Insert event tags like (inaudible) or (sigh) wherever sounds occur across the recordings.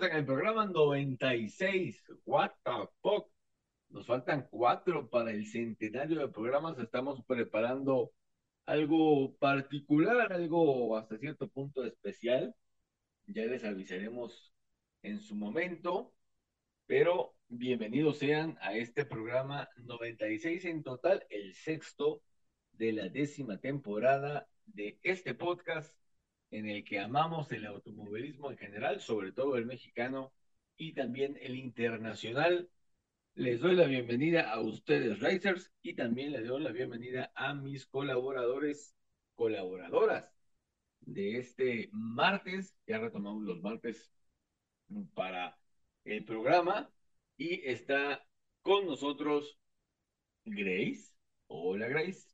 Estamos en el programa 96. What the fuck? Nos faltan cuatro para el centenario de programas. Estamos preparando algo particular, algo hasta cierto punto especial. Ya les avisaremos en su momento. Pero bienvenidos sean a este programa 96 en total, el sexto de la décima temporada de este podcast en el que amamos el automovilismo en general, sobre todo el mexicano y también el internacional. Les doy la bienvenida a ustedes, Racers, y también les doy la bienvenida a mis colaboradores, colaboradoras de este martes. Ya retomamos los martes para el programa y está con nosotros Grace. Hola, Grace.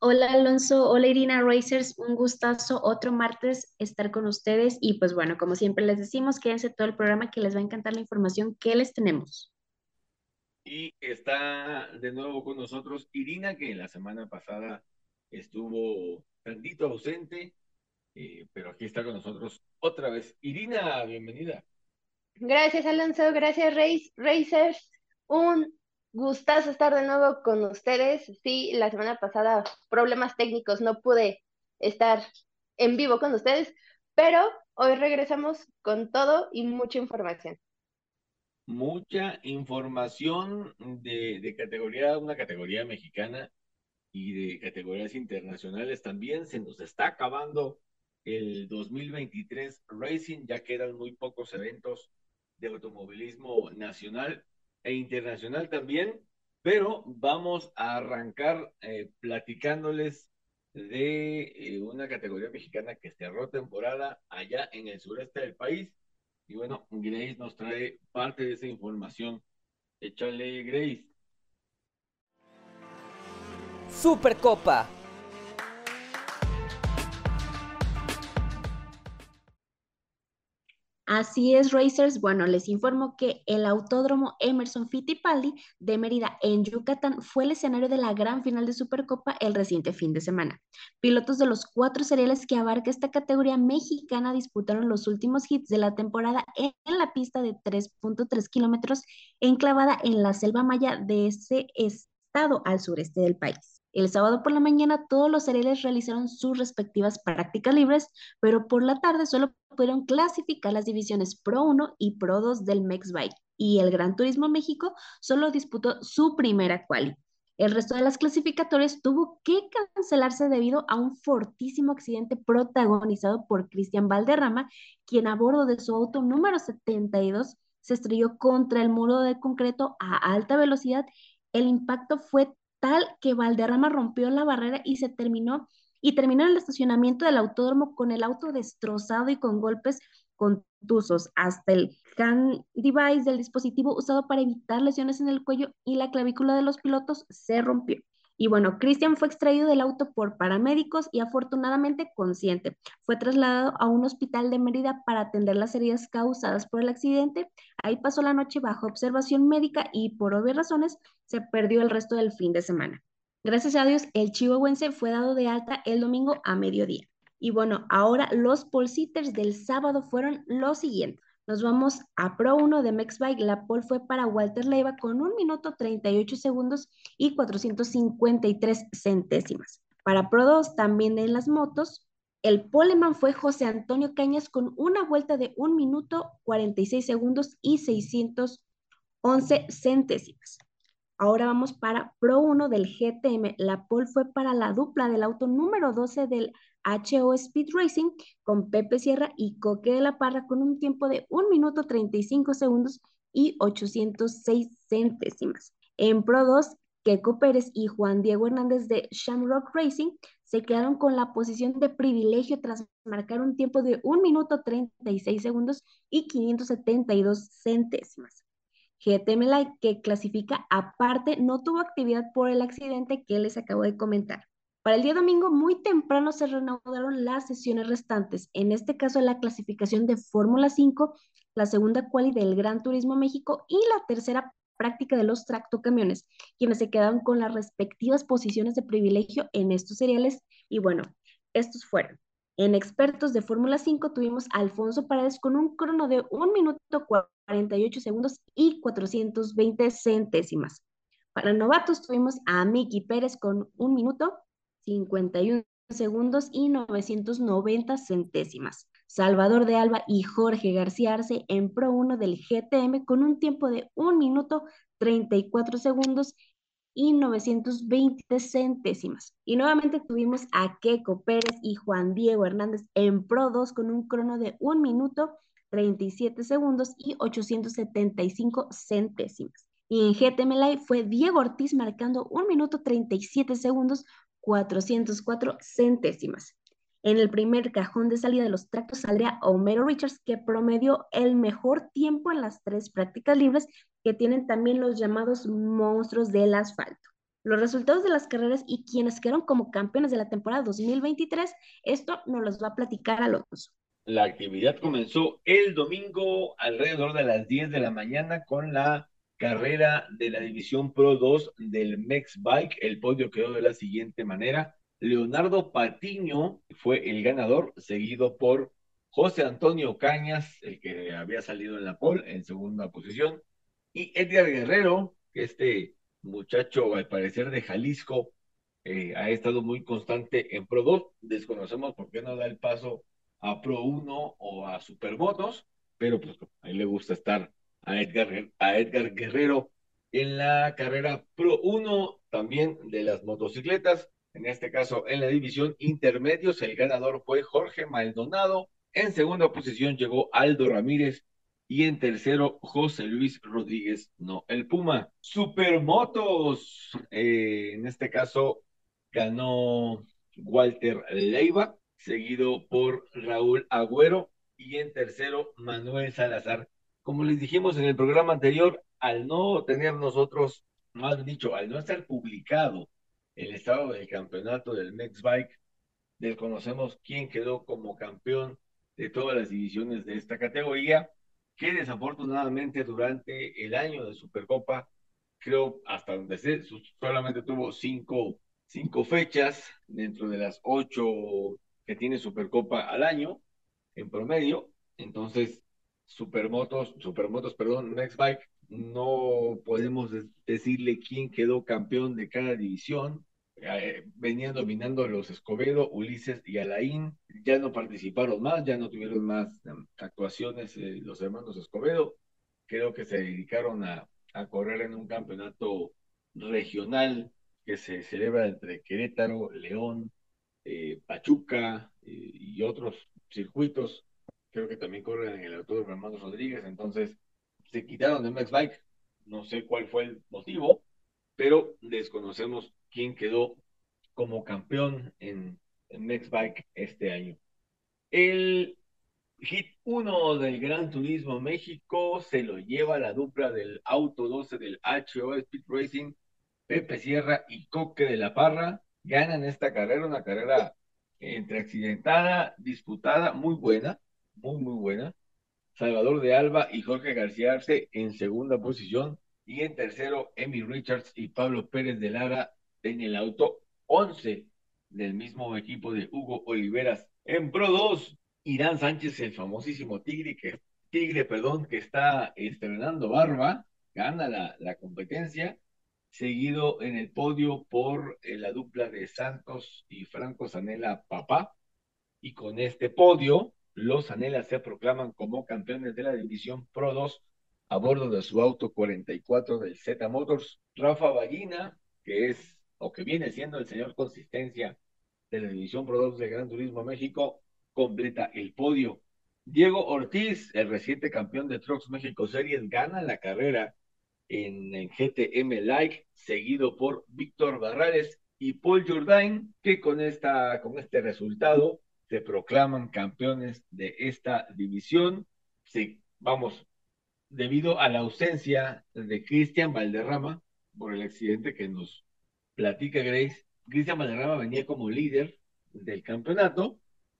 Hola Alonso, hola Irina Racers, un gustazo otro martes estar con ustedes y pues bueno, como siempre les decimos, quédense todo el programa que les va a encantar la información que les tenemos. Y está de nuevo con nosotros Irina, que la semana pasada estuvo tantito ausente, eh, pero aquí está con nosotros otra vez. Irina, bienvenida. Gracias Alonso, gracias Racers. Un Gustazo estar de nuevo con ustedes. Sí, la semana pasada problemas técnicos, no pude estar en vivo con ustedes, pero hoy regresamos con todo y mucha información. Mucha información de, de categoría, una categoría mexicana y de categorías internacionales también. Se nos está acabando el 2023 Racing, ya quedan muy pocos eventos de automovilismo nacional e internacional también, pero vamos a arrancar eh, platicándoles de eh, una categoría mexicana que cerró temporada allá en el sureste del país. Y bueno, Grace nos trae parte de esa información. Échale, Grace. Supercopa Así es, Racers. Bueno, les informo que el Autódromo Emerson Fittipaldi de Mérida en Yucatán fue el escenario de la gran final de Supercopa el reciente fin de semana. Pilotos de los cuatro seriales que abarca esta categoría mexicana disputaron los últimos hits de la temporada en la pista de 3.3 kilómetros enclavada en la selva maya de ese estado al sureste del país. El sábado por la mañana todos los seriales realizaron sus respectivas prácticas libres, pero por la tarde solo pudieron clasificar las divisiones Pro 1 y Pro 2 del Bike y el Gran Turismo México solo disputó su primera quali. El resto de las clasificatorias tuvo que cancelarse debido a un fortísimo accidente protagonizado por Cristian Valderrama, quien a bordo de su auto número 72 se estrelló contra el muro de concreto a alta velocidad. El impacto fue tal que Valderrama rompió la barrera y se terminó y terminó en el estacionamiento del autódromo con el auto destrozado y con golpes contusos hasta el hand device del dispositivo usado para evitar lesiones en el cuello y la clavícula de los pilotos se rompió. Y bueno, Cristian fue extraído del auto por paramédicos y afortunadamente consciente. Fue trasladado a un hospital de Mérida para atender las heridas causadas por el accidente. Ahí pasó la noche bajo observación médica y por obvias razones se perdió el resto del fin de semana. Gracias a Dios, el chihuahuense fue dado de alta el domingo a mediodía. Y bueno, ahora los polsitters del sábado fueron los siguientes. Nos vamos a Pro 1 de Mexbike. La pole fue para Walter Leiva con 1 minuto 38 segundos y 453 centésimas. Para Pro 2, también en las motos, el poleman fue José Antonio Cañas con una vuelta de 1 minuto 46 segundos y 611 centésimas. Ahora vamos para Pro 1 del GTM. La pole fue para la dupla del auto número 12 del HO Speed Racing con Pepe Sierra y Coque de la Parra con un tiempo de 1 minuto 35 segundos y 806 centésimas. En Pro 2, Keco Pérez y Juan Diego Hernández de Shamrock Racing se quedaron con la posición de privilegio tras marcar un tiempo de 1 minuto 36 segundos y 572 centésimas. GTM que clasifica aparte, no tuvo actividad por el accidente que les acabo de comentar. Para el día domingo, muy temprano se reanudaron las sesiones restantes, en este caso la clasificación de Fórmula 5, la segunda quali del Gran Turismo México y la tercera práctica de los tractocamiones, quienes se quedaron con las respectivas posiciones de privilegio en estos seriales. Y bueno, estos fueron. En expertos de Fórmula 5 tuvimos a Alfonso Paredes con un crono de 1 minuto 48 segundos y 420 centésimas. Para novatos tuvimos a Miki Pérez con 1 minuto 51 segundos y 990 centésimas. Salvador de Alba y Jorge García Arce en Pro 1 del GTM con un tiempo de 1 minuto 34 segundos y 920 centésimas. Y nuevamente tuvimos a Keco Pérez y Juan Diego Hernández en Pro 2 con un crono de 1 minuto 37 segundos y 875 centésimas. Y en GTM Live fue Diego Ortiz marcando 1 minuto 37 segundos 404 centésimas. En el primer cajón de salida de los tractos saldría Homero Richards, que promedió el mejor tiempo en las tres prácticas libres, que tienen también los llamados monstruos del asfalto. Los resultados de las carreras y quienes quedaron como campeones de la temporada 2023, esto nos los va a platicar Alonso. La actividad comenzó el domingo alrededor de las 10 de la mañana con la carrera de la División Pro 2 del Mex Bike. El podio quedó de la siguiente manera. Leonardo Patiño fue el ganador, seguido por José Antonio Cañas, el que había salido en la pole en segunda posición, y Edgar Guerrero, que este muchacho al parecer de Jalisco eh, ha estado muy constante en Pro 2. Desconocemos por qué no da el paso a Pro 1 o a Supermotos, pero pues a le gusta estar a Edgar, a Edgar Guerrero en la carrera Pro 1 también de las motocicletas. En este caso, en la división intermedios, el ganador fue Jorge Maldonado. En segunda posición llegó Aldo Ramírez. Y en tercero, José Luis Rodríguez, no el Puma. Supermotos, eh, en este caso, ganó Walter Leiva, seguido por Raúl Agüero. Y en tercero, Manuel Salazar. Como les dijimos en el programa anterior, al no tener nosotros, más dicho, al no estar publicado el estado del campeonato del Next Bike, desconocemos quién quedó como campeón de todas las divisiones de esta categoría, que desafortunadamente durante el año de Supercopa, creo hasta donde sé, solamente tuvo cinco, cinco fechas dentro de las ocho que tiene Supercopa al año en promedio. Entonces, Supermotos, Supermotos, perdón, Next Bike no podemos decirle quién quedó campeón de cada división. Eh, venían dominando los Escobedo, Ulises y Alain. Ya no participaron más, ya no tuvieron más um, actuaciones eh, los hermanos Escobedo. Creo que se dedicaron a, a correr en un campeonato regional que se celebra entre Querétaro, León, eh, Pachuca y otros circuitos. Creo que también corren en el Autódromo Hermanos Rodríguez. Entonces, se quitaron de Max Bike. No sé cuál fue el motivo, pero desconocemos quién quedó como campeón en, en Max Bike este año. El hit 1 del Gran Turismo México se lo lleva la dupla del Auto 12 del HO Speed Racing, Pepe Sierra y Coque de la Parra. Ganan esta carrera, una carrera entre accidentada, disputada, muy buena, muy, muy buena. Salvador de Alba y Jorge García Arce en segunda posición. Y en tercero, Emi Richards y Pablo Pérez de Lara en el auto 11 del mismo equipo de Hugo Oliveras. En Pro 2, Irán Sánchez, el famosísimo Tigre, que, Tigre, perdón, que está estrenando barba, gana la, la competencia, seguido en el podio por eh, la dupla de Santos y Franco Sanela Papá. Y con este podio, los Anelas se proclaman como campeones de la división Pro 2 a bordo de su auto 44 del Z Motors. Rafa Ballina, que es o que viene siendo el señor consistencia de la división Pro 2 de Gran Turismo México, completa el podio. Diego Ortiz, el reciente campeón de Trucks México Series, gana la carrera en GTM Like, seguido por Víctor Barrales y Paul Jourdain, que con, esta, con este resultado se proclaman campeones de esta división. Sí, vamos, debido a la ausencia de Cristian Valderrama por el accidente que nos platica Grace, Cristian Valderrama venía como líder del campeonato,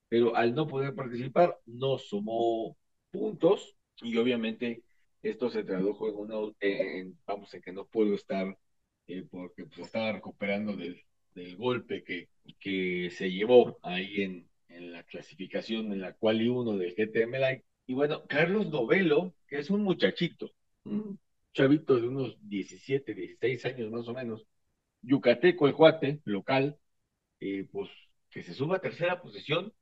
pero al no poder participar no sumó puntos y obviamente esto se tradujo en una, en, vamos, en que no puedo estar eh, porque pues, estaba recuperando del, del golpe que, que se llevó ahí en, en la clasificación en la cual y uno del GTM Light. Y bueno, Carlos Novelo, que es un muchachito, un chavito de unos 17, 16 años más o menos, yucateco el cuate, local, eh, pues que se suba a tercera posición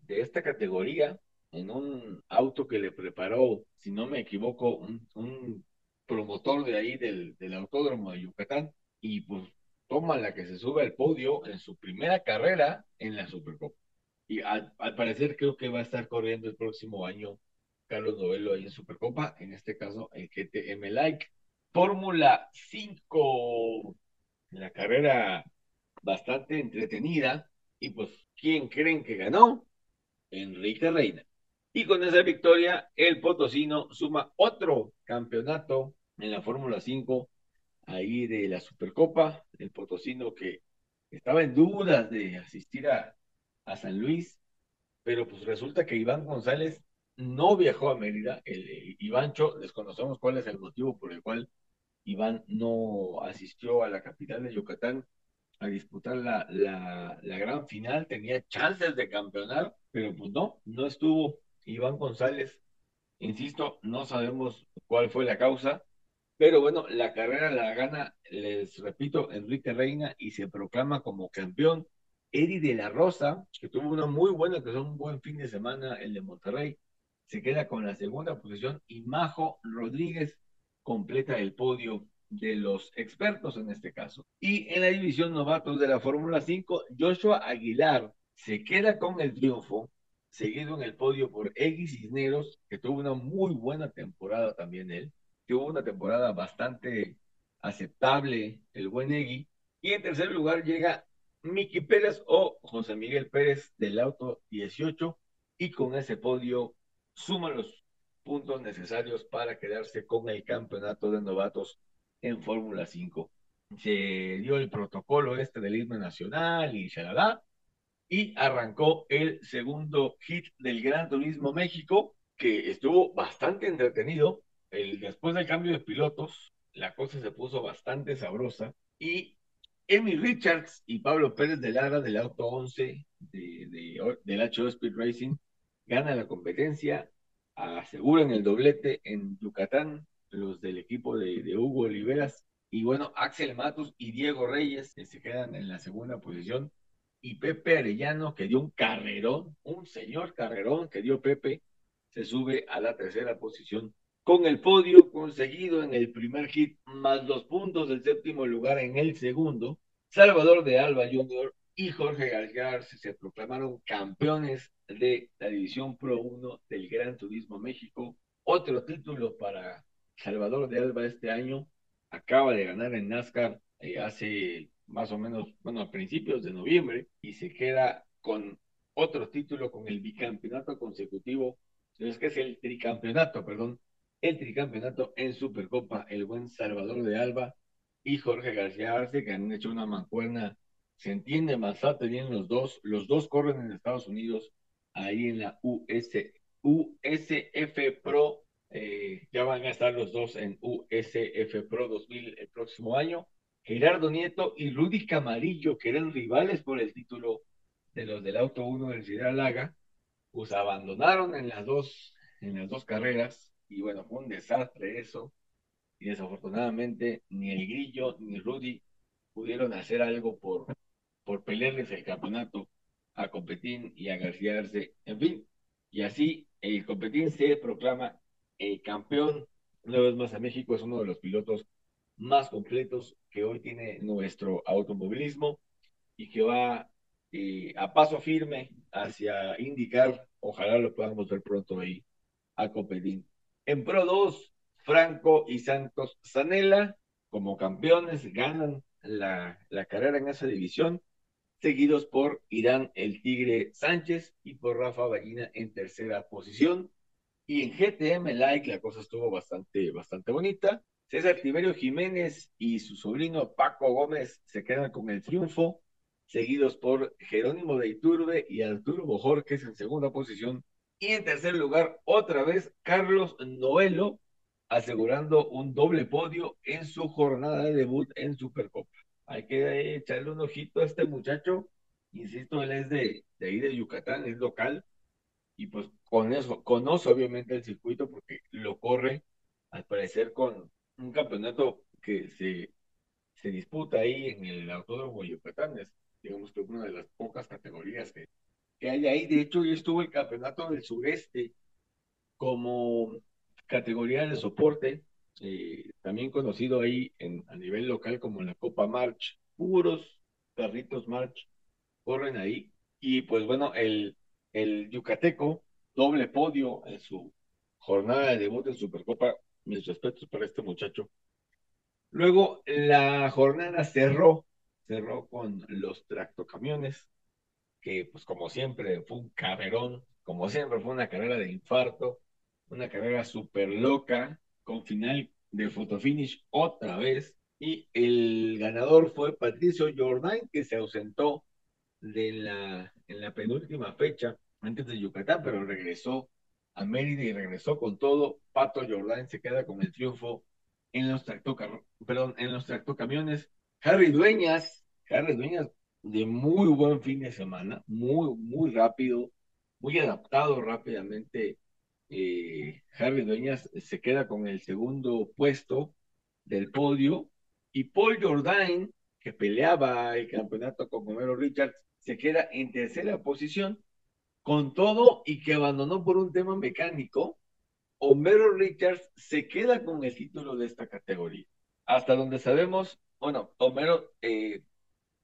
de esta categoría en un auto que le preparó, si no me equivoco, un, promotor de ahí del, del, autódromo de Yucatán y pues toma la que se sube al podio en su primera carrera en la Supercopa. Y al, parecer creo que va a estar corriendo el próximo año Carlos Novelo ahí en Supercopa, en este caso el GTM Like. Fórmula 5, la carrera bastante entretenida. Y pues, ¿quién creen que ganó? Enrique Reina. Y con esa victoria, el Potosino suma otro campeonato en la Fórmula 5, ahí de la Supercopa. El Potosino que estaba en dudas de asistir a, a San Luis, pero pues resulta que Iván González no viajó a Mérida. El, Ivancho, desconocemos cuál es el motivo por el cual Iván no asistió a la capital de Yucatán a disputar la, la, la gran final. Tenía chances de campeonar, pero pues no, no estuvo Iván González. Insisto, no sabemos cuál fue la causa, pero bueno, la carrera la gana, les repito, Enrique Reina y se proclama como campeón Eddie de la Rosa, que tuvo una muy buena, que fue un buen fin de semana, el de Monterrey, se queda con la segunda posición y Majo Rodríguez completa el podio de los expertos en este caso. Y en la división novatos de la Fórmula 5, Joshua Aguilar se queda con el triunfo, seguido en el podio por Eggy Cisneros, que tuvo una muy buena temporada también él, tuvo una temporada bastante aceptable el buen Eggy. Y en tercer lugar llega Miki Pérez o José Miguel Pérez del auto 18 y con ese podio suma los puntos necesarios para quedarse con el campeonato de novatos en Fórmula 5. Se dio el protocolo este del himno nacional y shalala, y arrancó el segundo hit del Gran Turismo México, que estuvo bastante entretenido. El, después del cambio de pilotos, la cosa se puso bastante sabrosa y Emi Richards y Pablo Pérez de Lara del Auto 11 de, del HO Speed Racing ganan la competencia, aseguran el doblete en Yucatán, los del equipo de, Hugo Oliveras, y bueno, Axel Matos y Diego Reyes se quedan en la segunda posición, y Pepe Arellano, que dio un carrerón, un señor carrerón que dio Pepe, se sube a la tercera posición con el podio conseguido en el primer hit, más los puntos del séptimo lugar en el segundo, Salvador de Alba Jr. y Jorge García se proclamaron campeones de la División Pro 1 del Gran Turismo México. Otro título para Salvador de Alba este año. Acaba de ganar en NASCAR eh, hace más o menos, bueno, a principios de noviembre y se queda con otro título, con el bicampeonato consecutivo. Es que es el tricampeonato, perdón, el tricampeonato en Supercopa, el buen Salvador de Alba y Jorge García Arce, que han hecho una mancuerna, se entiende más bien los dos, los dos corren en Estados Unidos, ahí en la US, USF Pro, eh, ya van a estar los dos en USF Pro 2000 el próximo año. Gerardo Nieto y Rudy Camarillo, que eran rivales por el título de los del Auto 1 del Ciudad Laga, pues abandonaron en las dos, en las dos carreras y bueno, fue un desastre eso. Y desafortunadamente ni el Grillo ni Rudy pudieron hacer algo por, por pelearles el campeonato a Competín y a García Arce. En fin, y así el Competín se proclama el campeón. Una vez más a México es uno de los pilotos más completos que hoy tiene nuestro automovilismo y que va eh, a paso firme hacia indicar, ojalá lo podamos ver pronto ahí, a Competín. En Pro 2, Franco y Santos Zanella como campeones ganan la, la carrera en esa división, seguidos por Irán el Tigre Sánchez y por Rafa Ballina en tercera posición. Y en GTM Like la cosa estuvo bastante, bastante bonita. César Tiberio Jiménez y su sobrino Paco Gómez se quedan con el triunfo, seguidos por Jerónimo de Iturbe y Arturo Bojorques en segunda posición. Y en tercer lugar, otra vez, Carlos Noelo, asegurando un doble podio en su jornada de debut en Supercopa. Hay que echarle un ojito a este muchacho. Insisto, él es de, de ahí de Yucatán, es local. Y pues con eso, conoce obviamente el circuito porque lo corre, al parecer, con un campeonato que se, se disputa ahí en el Autódromo Yucatán. Es, digamos que una de las pocas categorías que, que hay ahí. De hecho, ya estuvo el Campeonato del Sureste como categoría de soporte, eh, también conocido ahí en, a nivel local como la Copa March. Puros perritos March corren ahí. Y pues bueno, el, el Yucateco, doble podio en su jornada de debut en Supercopa, mis respetos para este muchacho. Luego la jornada cerró, cerró con los tractocamiones, que pues como siempre fue un caberón, como siempre fue una carrera de infarto, una carrera súper loca, con final de fotofinish otra vez, y el ganador fue Patricio Jordan, que se ausentó de la, en la penúltima fecha antes de Yucatán, pero regresó a Mérida y regresó con todo. Pato Jordan se queda con el triunfo en los perdón, en los tractocamiones. Harry Dueñas, Harry Dueñas de muy buen fin de semana, muy, muy rápido, muy adaptado rápidamente. Eh, Harry Dueñas se queda con el segundo puesto del podio y Paul Jordan, que peleaba el campeonato con Homero Richards, se queda en tercera posición con todo y que abandonó por un tema mecánico, Homero Richards se queda con el título de esta categoría. Hasta donde sabemos, bueno, Homero eh,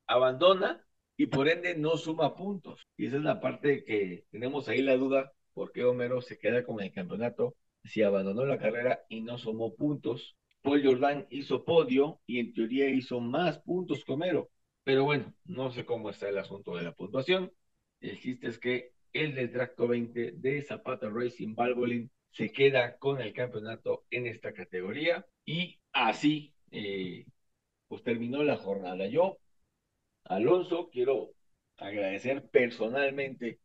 abandona y por ende no suma puntos. Y esa es la parte que tenemos ahí la duda, por qué Homero se queda con el campeonato si abandonó la carrera y no sumó puntos. Paul Jordan hizo podio y en teoría hizo más puntos que Homero. Pero bueno, no sé cómo está el asunto de la puntuación. El chiste es que el del Tracto 20 de Zapata Racing Valvoline se queda con el campeonato en esta categoría y así eh, pues terminó la jornada. Yo, Alonso, quiero agradecer personalmente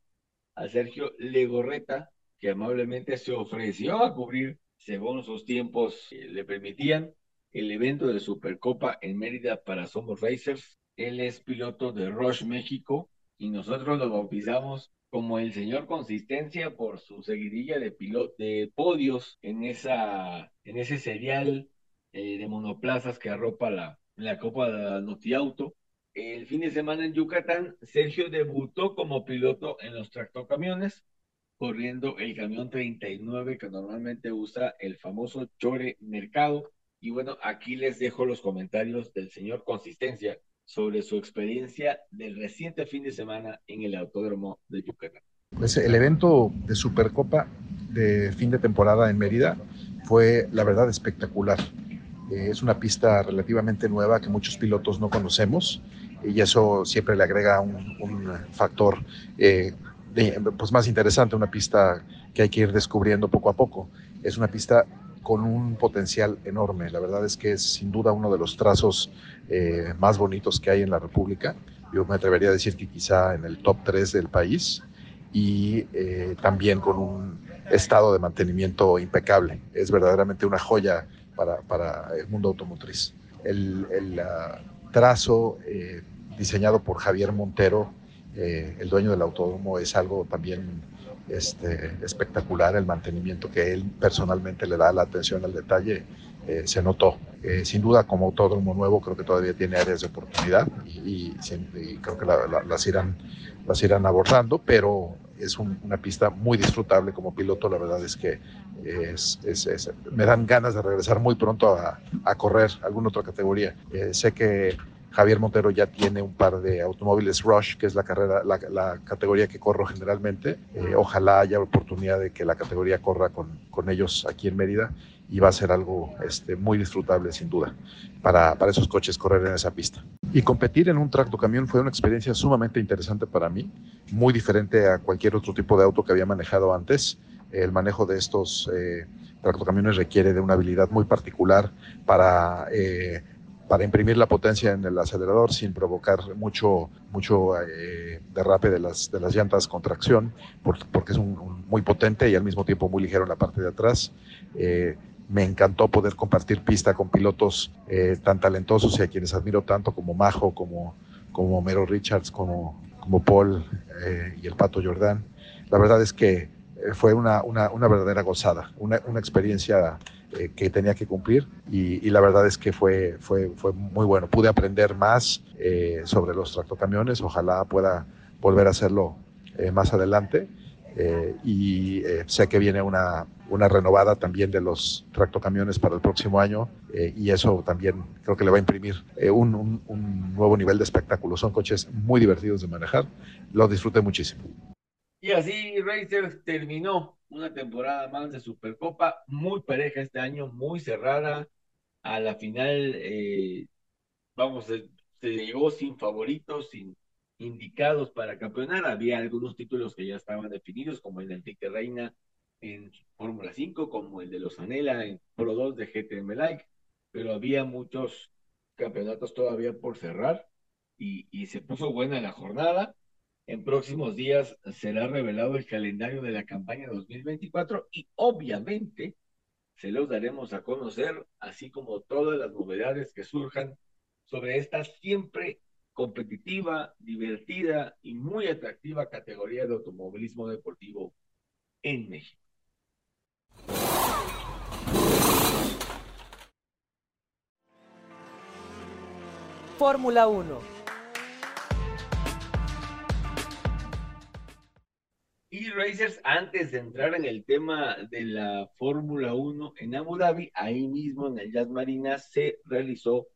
a Sergio Legorreta que amablemente se ofreció a cubrir, según sus tiempos le permitían, el evento de Supercopa en Mérida para Somos Racers. Él es piloto de Rush México y nosotros lo bautizamos como el señor Consistencia por su seguidilla de, de podios en, esa, en ese serial eh, de monoplazas que arropa la, la Copa de Notiauto. El fin de semana en Yucatán, Sergio debutó como piloto en los tractocamiones, corriendo el camión 39 que normalmente usa el famoso Chore Mercado. Y bueno, aquí les dejo los comentarios del señor Consistencia, sobre su experiencia del reciente fin de semana en el Autódromo de Yucatán. Pues el evento de Supercopa de fin de temporada en Mérida fue, la verdad, espectacular. Eh, es una pista relativamente nueva que muchos pilotos no conocemos y eso siempre le agrega un, factor eh, pues más interesante, una pista que hay que ir descubriendo poco a poco. Es una pista con un potencial enorme. La verdad es que es sin duda uno de los trazos eh, más bonitos que hay en la República. Yo me atrevería a decir que quizá en el top 3 del país y eh, también con un estado de mantenimiento impecable. Es verdaderamente una joya para, para el mundo automotriz. El, el uh, trazo eh, diseñado por Javier Montero, el dueño del autódromo, es algo también este, espectacular el mantenimiento que él personalmente le da, la atención al detalle, eh, se notó. Eh, sin duda, como autódromo nuevo, creo que todavía tiene áreas de oportunidad y, creo que las, irán, las irán abordando, pero es una pista muy disfrutable como piloto. La verdad es que me dan ganas de regresar muy pronto a, a correr alguna otra categoría. Eh, sé que Javier Montero ya tiene un par de automóviles Rush, que es la carrera, la, categoría que corro generalmente. Eh, ojalá haya oportunidad de que la categoría corra con, con, ellos aquí en Mérida y va a ser algo este, muy disfrutable sin duda para, para, esos coches correr en esa pista. Y competir en un tractocamión fue una experiencia sumamente interesante para mí, muy diferente a cualquier otro tipo de auto que había manejado antes. El manejo de estos eh, tractocamiones requiere de una habilidad muy particular para... Eh, para imprimir la potencia en el acelerador sin provocar mucho, mucho eh, derrape de las, de las llantas con tracción, porque es un, muy potente y al mismo tiempo muy ligero en la parte de atrás. Eh, me encantó poder compartir pista con pilotos eh, tan talentosos y a quienes admiro tanto como Majo, como, como Mero Richards, como, como Paul y el Pato Jordán. La verdad es que fue una, una, una verdadera gozada, una, una experiencia eh, que tenía que cumplir y, la verdad es que fue, fue, fue muy bueno. Pude aprender más eh, sobre los tractocamiones, ojalá pueda volver a hacerlo eh, más adelante y sé que viene una, una renovada también de los tractocamiones para el próximo año y eso también creo que le va a imprimir un, un, un, nuevo nivel de espectáculo. Son coches muy divertidos de manejar, lo disfruté muchísimo. Y así Racers terminó una temporada más de Supercopa, muy pareja este año, muy cerrada. A la final, eh, vamos, se, llegó sin favoritos, sin indicados para campeonar. Había algunos títulos que ya estaban definidos, como el de Enrique Reina en Fórmula 5, como el de los Anela en Pro 2 de GTM Like, pero había muchos campeonatos todavía por cerrar y, y se puso buena la jornada. En próximos días será revelado el calendario de la campaña 2024 y obviamente se los daremos a conocer, así como todas las novedades que surjan sobre esta siempre competitiva, divertida y muy atractiva categoría de automovilismo deportivo en México. Fórmula 1 Racers, antes de entrar en el tema de la Fórmula 1 en Abu Dhabi, ahí mismo en el Jazz Marina se realizó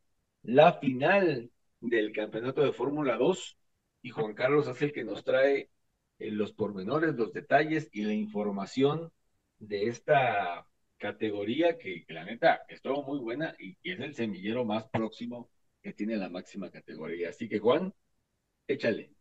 la final del campeonato de Fórmula 2 y Juan Carlos es el que nos trae eh, los pormenores, los detalles y la información de esta categoría que, la neta estuvo muy buena y es el semillero más próximo que tiene la máxima categoría. Así que Juan, échale.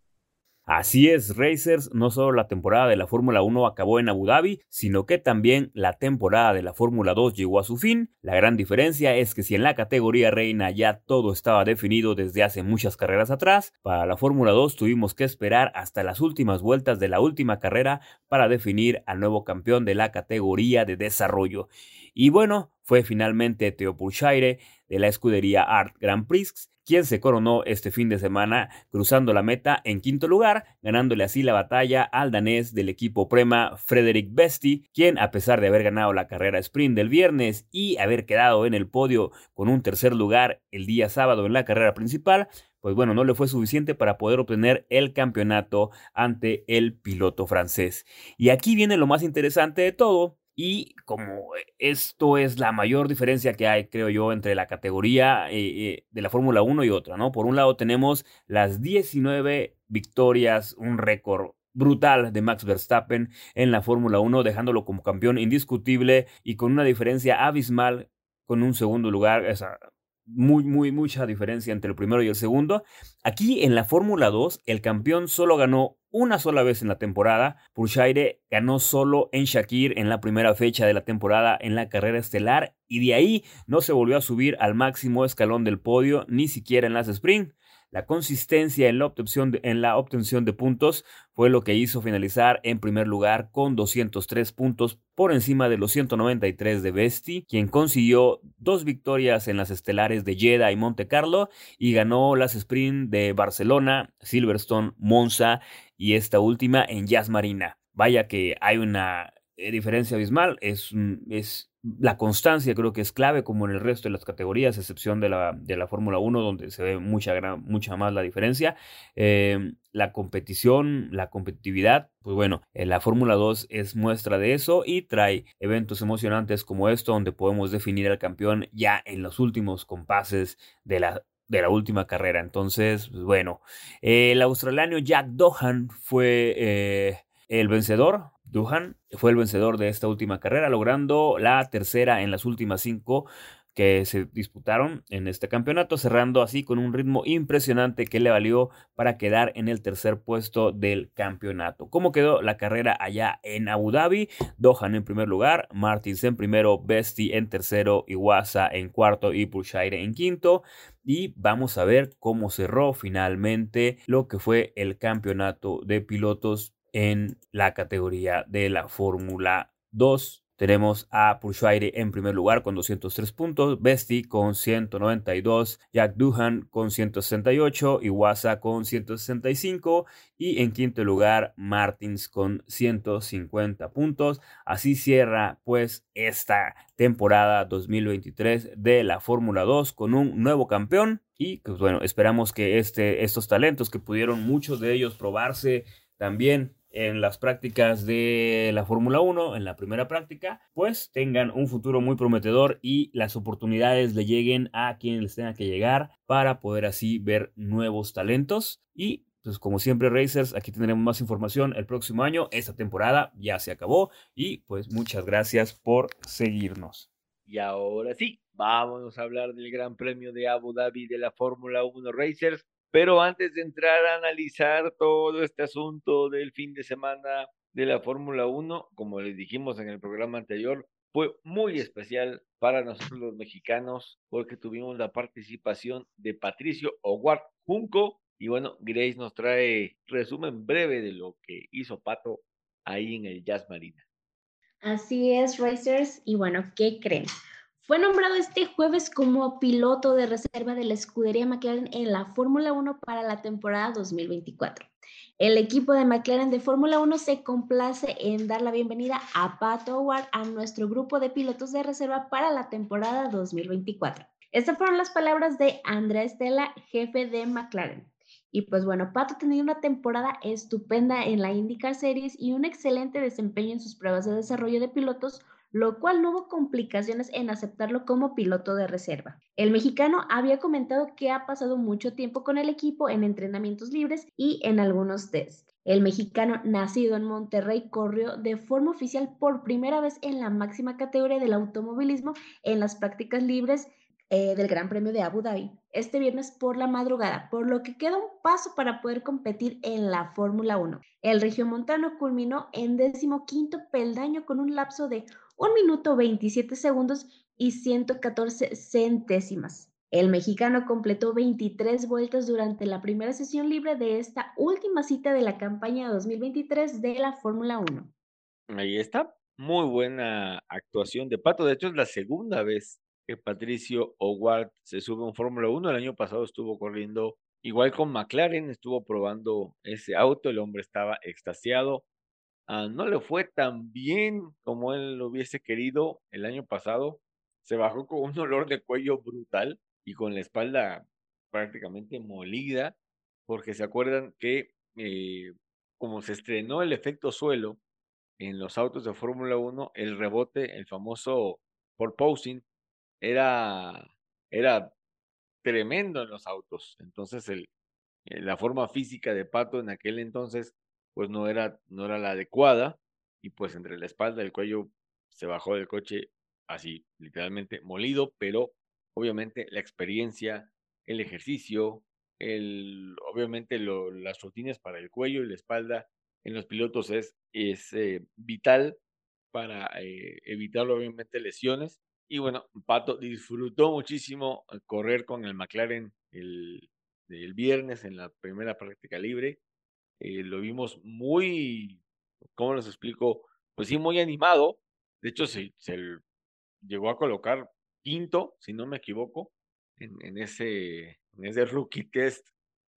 Así es, Racers, no solo la temporada de la Fórmula 1 acabó en Abu Dhabi, sino que también la temporada de la Fórmula 2 llegó a su fin. La gran diferencia es que si en la categoría reina ya todo estaba definido desde hace muchas carreras atrás, para la Fórmula 2 tuvimos que esperar hasta las últimas vueltas de la última carrera para definir al nuevo campeón de la categoría de desarrollo. Y bueno, fue finalmente Theo Purchaire de la escudería Art Grand Prix quien se coronó este fin de semana cruzando la meta en quinto lugar, ganándole así la batalla al danés del equipo Prema Frederick Besti, quien a pesar de haber ganado la carrera sprint del viernes y haber quedado en el podio con un tercer lugar el día sábado en la carrera principal, pues bueno, no le fue suficiente para poder obtener el campeonato ante el piloto francés. Y aquí viene lo más interesante de todo, y como esto es la mayor diferencia que hay, creo yo, entre la categoría eh, eh, de la Fórmula 1 y otra, ¿no? Por un lado tenemos las 19 victorias, un récord brutal de Max Verstappen en la Fórmula 1, dejándolo como campeón indiscutible y con una diferencia abismal con un segundo lugar, esa muy, muy, mucha diferencia entre el primero y el segundo. Aquí en la Fórmula 2, el campeón solo ganó una sola vez en la temporada. Purchaire ganó solo en Shakir en la primera fecha de la temporada en la carrera estelar y de ahí no se volvió a subir al máximo escalón del podio ni siquiera en las sprint. La consistencia en la, obtención de, en la obtención de puntos fue lo que hizo finalizar en primer lugar con 203 puntos por encima de los 193 de Besti, quien consiguió dos victorias en las estelares de Jeddah y Monte Carlo y ganó las sprint de Barcelona, Silverstone, Monza y esta última en Jazz Marina. Vaya que hay una eh, diferencia abismal, es, es la constancia creo que es clave como en el resto de las categorías, excepción de la, de la Fórmula 1 donde se ve mucha, gran, mucha más la diferencia. Eh, la competición, la competitividad, pues bueno, en la Fórmula 2 es muestra de eso y trae eventos emocionantes como esto donde podemos definir al campeón ya en los últimos compases de la, de la última carrera. Entonces, pues bueno, el australiano Jack Dohan fue... Eh, el vencedor, Duhan, fue el vencedor de esta última carrera, logrando la tercera en las últimas cinco que se disputaron en este campeonato, cerrando así con un ritmo impresionante que le valió para quedar en el tercer puesto del campeonato. ¿Cómo quedó la carrera allá en Abu Dhabi? Dohan en primer lugar, Martins en primero, Besti en tercero, Iwasa en cuarto y Pulshaire en quinto. Y vamos a ver cómo cerró finalmente lo que fue el campeonato de pilotos en la categoría de la Fórmula 2. Tenemos a Pulshuaire en primer lugar con 203 puntos, Besti con 192, Jack Duhan con 168, Iwasa con 165 y en quinto lugar Martins con 150 puntos. Así cierra pues esta temporada 2023 de la Fórmula 2 con un nuevo campeón y pues bueno, esperamos que este, estos talentos que pudieron muchos de ellos probarse también en las prácticas de la Fórmula 1, en la primera práctica, pues tengan un futuro muy prometedor y las oportunidades le lleguen a quienes les tengan que llegar para poder así ver nuevos talentos. Y pues como siempre, Racers, aquí tendremos más información el próximo año. Esta temporada ya se acabó y pues muchas gracias por seguirnos. Y ahora sí, vámonos a hablar del Gran Premio de Abu Dhabi de la Fórmula 1 Racers. Pero antes de entrar a analizar todo este asunto del fin de semana de la Fórmula 1, como les dijimos en el programa anterior, fue muy especial para nosotros los mexicanos porque tuvimos la participación de Patricio Howard Junco. Y bueno, Grace nos trae resumen breve de lo que hizo Pato ahí en el Jazz Marina. Así es, Racers. Y bueno, ¿qué creen? Fue nombrado este jueves como piloto de reserva de la escudería McLaren en la Fórmula 1 para la temporada 2024. El equipo de McLaren de Fórmula 1 se complace en dar la bienvenida a Pato Howard a nuestro grupo de pilotos de reserva para la temporada 2024. Estas fueron las palabras de Andrea Estela, jefe de McLaren. Y pues bueno, Pato tenía una temporada estupenda en la IndyCar Series y un excelente desempeño en sus pruebas de desarrollo de pilotos, lo cual no hubo complicaciones en aceptarlo como piloto de reserva. El mexicano había comentado que ha pasado mucho tiempo con el equipo en entrenamientos libres y en algunos tests. El mexicano, nacido en Monterrey, corrió de forma oficial por primera vez en la máxima categoría del automovilismo en las prácticas libres eh, del Gran Premio de Abu Dhabi este viernes por la madrugada, por lo que queda un paso para poder competir en la Fórmula 1. El regiomontano culminó en décimo quinto peldaño con un lapso de 1 minuto 27 segundos y 114 centésimas. El mexicano completó 23 vueltas durante la primera sesión libre de esta última cita de la campaña 2023 de la Fórmula 1. Ahí está, muy buena actuación de Pato. De hecho, es la segunda vez que Patricio Howard se sube en Fórmula 1. El año pasado estuvo corriendo igual con McLaren, estuvo probando ese auto, el hombre estaba extasiado. Ah, no le fue tan bien como él lo hubiese querido el año pasado. Se bajó con un dolor de cuello brutal y con la espalda prácticamente molida, porque se acuerdan que eh, como se estrenó el efecto suelo en los autos de Fórmula 1, el rebote, el famoso posing era, era tremendo en los autos. Entonces, el, eh, la forma física de Pato en aquel entonces, pues no era, no era la adecuada. Y pues entre la espalda y el cuello se bajó del coche así, literalmente molido, pero obviamente la experiencia, el ejercicio, el, obviamente las rutinas para el cuello y la espalda en los pilotos es, es eh, vital para eh, evitar obviamente lesiones y bueno, Pato disfrutó muchísimo eh, correr con el McLaren el, viernes en la primera práctica libre. Eh, lo vimos muy, ¿cómo les explico? Pues sí, muy animado. De hecho, se, llegó a colocar quinto, si no me equivoco, en, ese, en ese (laughs) rookie test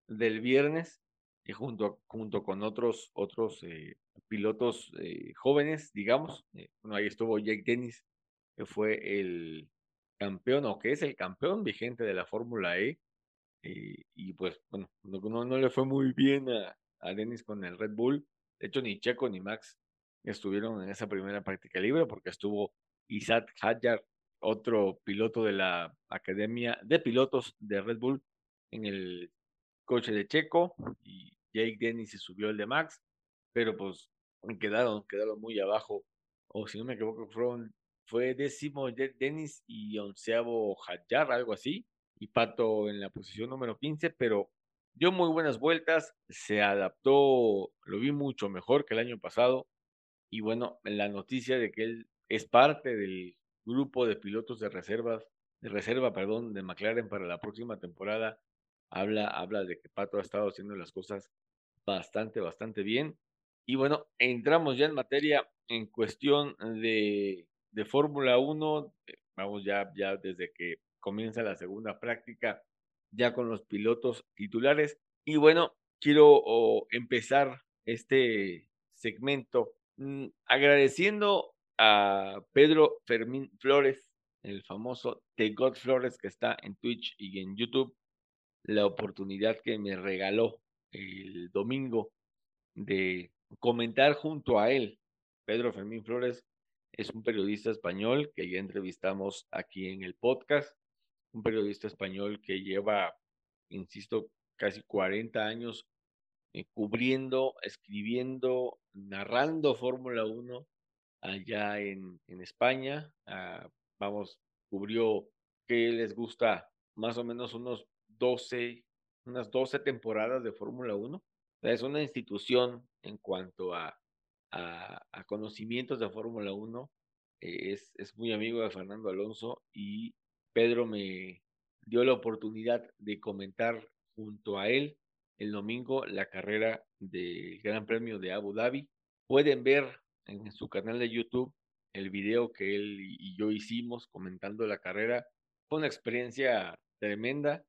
del viernes, y junto, junto con otros, otros eh, pilotos jóvenes, digamos. bueno, ahí estuvo Jake Dennis que fue el campeón o que es el campeón vigente de la Fórmula E. Y, pues, bueno, no, no, le fue muy bien a, a Dennis con el Red Bull. De hecho, ni Checo ni Max estuvieron en esa primera práctica libre porque estuvo Isaac Hadjar, otro piloto de la Academia de Pilotos de Red Bull, en el coche de Checo y Jake Dennis se subió el de Max, pero pues quedaron, quedaron muy abajo, o si no me equivoco, fueron, fue décimo Denis y onceavo Hayar, algo así, y Pato en la posición número 15, pero dio muy buenas vueltas, se adaptó, lo vi mucho mejor que el año pasado, y bueno, la noticia de que él es parte del grupo de pilotos de reservas, de reserva, perdón, de McLaren para la próxima temporada, habla, habla de que Pato ha estado haciendo las cosas bastante, bastante bien. Y bueno, entramos ya en materia en cuestión de, de Fórmula 1. Eh, vamos ya, ya desde que comienza la segunda práctica, ya con los pilotos titulares. Y bueno, quiero empezar este segmento mm, agradeciendo a Pedro Fermín Flores, el famoso The God Flores que está en Twitch y en YouTube, la oportunidad que me regaló el domingo de comentar junto a él. Pedro Fermín Flores es un periodista español que ya entrevistamos aquí en el podcast, un periodista español que lleva, insisto, casi 40 años eh, cubriendo, escribiendo, narrando Fórmula 1 allá en, en España. Ah, vamos, cubrió que les gusta más o menos unos 12, unas 12 temporadas de Fórmula 1. Es una institución en cuanto a, a, conocimientos de Fórmula 1. Eh, es, es muy amigo de Fernando Alonso y Pedro me dio la oportunidad de comentar junto a él el domingo la carrera del Gran Premio de Abu Dhabi. Pueden ver en su canal de YouTube el video que él y yo hicimos comentando la carrera. Fue una experiencia tremenda.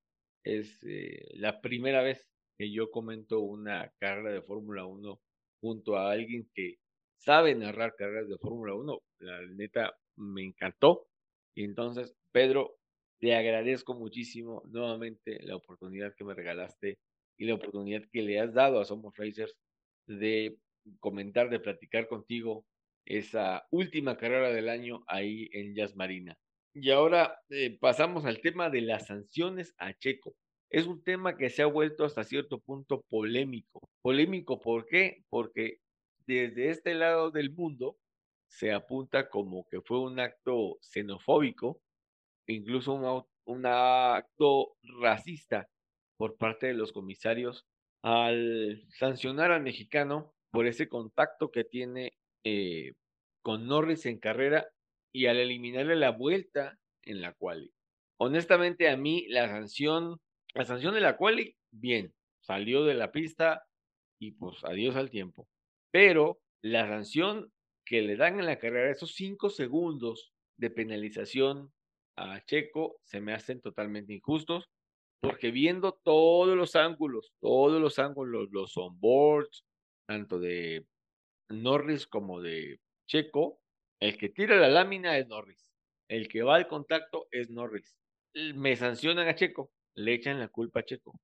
Es eh, la primera vez que yo comento una carrera de Fórmula 1 junto a alguien que sabe narrar carreras de Fórmula 1. La neta me encantó. Y entonces, Pedro, te agradezco muchísimo nuevamente la oportunidad que me regalaste y la oportunidad que le has dado a Somos Racers de comentar, de platicar contigo esa última carrera del año ahí en Jazz Marina. Y ahora eh, pasamos al tema de las sanciones a Checo. Es un tema que se ha vuelto hasta cierto punto polémico. Polémico, ¿por qué? Porque desde este lado del mundo se apunta como que fue un acto xenofóbico, incluso un, acto racista por parte de los comisarios al sancionar al mexicano por ese contacto que tiene eh, con Norris en carrera y al eliminarle la vuelta en la quali. Honestamente, a mí la sanción, la sanción de la quali, bien, salió de la pista y pues adiós al tiempo. Pero la sanción que le dan en la carrera, esos cinco segundos de penalización a Checo, se me hacen totalmente injustos, porque viendo todos los ángulos, todos los ángulos, los onboards, tanto de Norris como de Checo, el que tira la lámina es Norris. El que va al contacto es Norris. Me sancionan a Checo, le echan la culpa a Checo.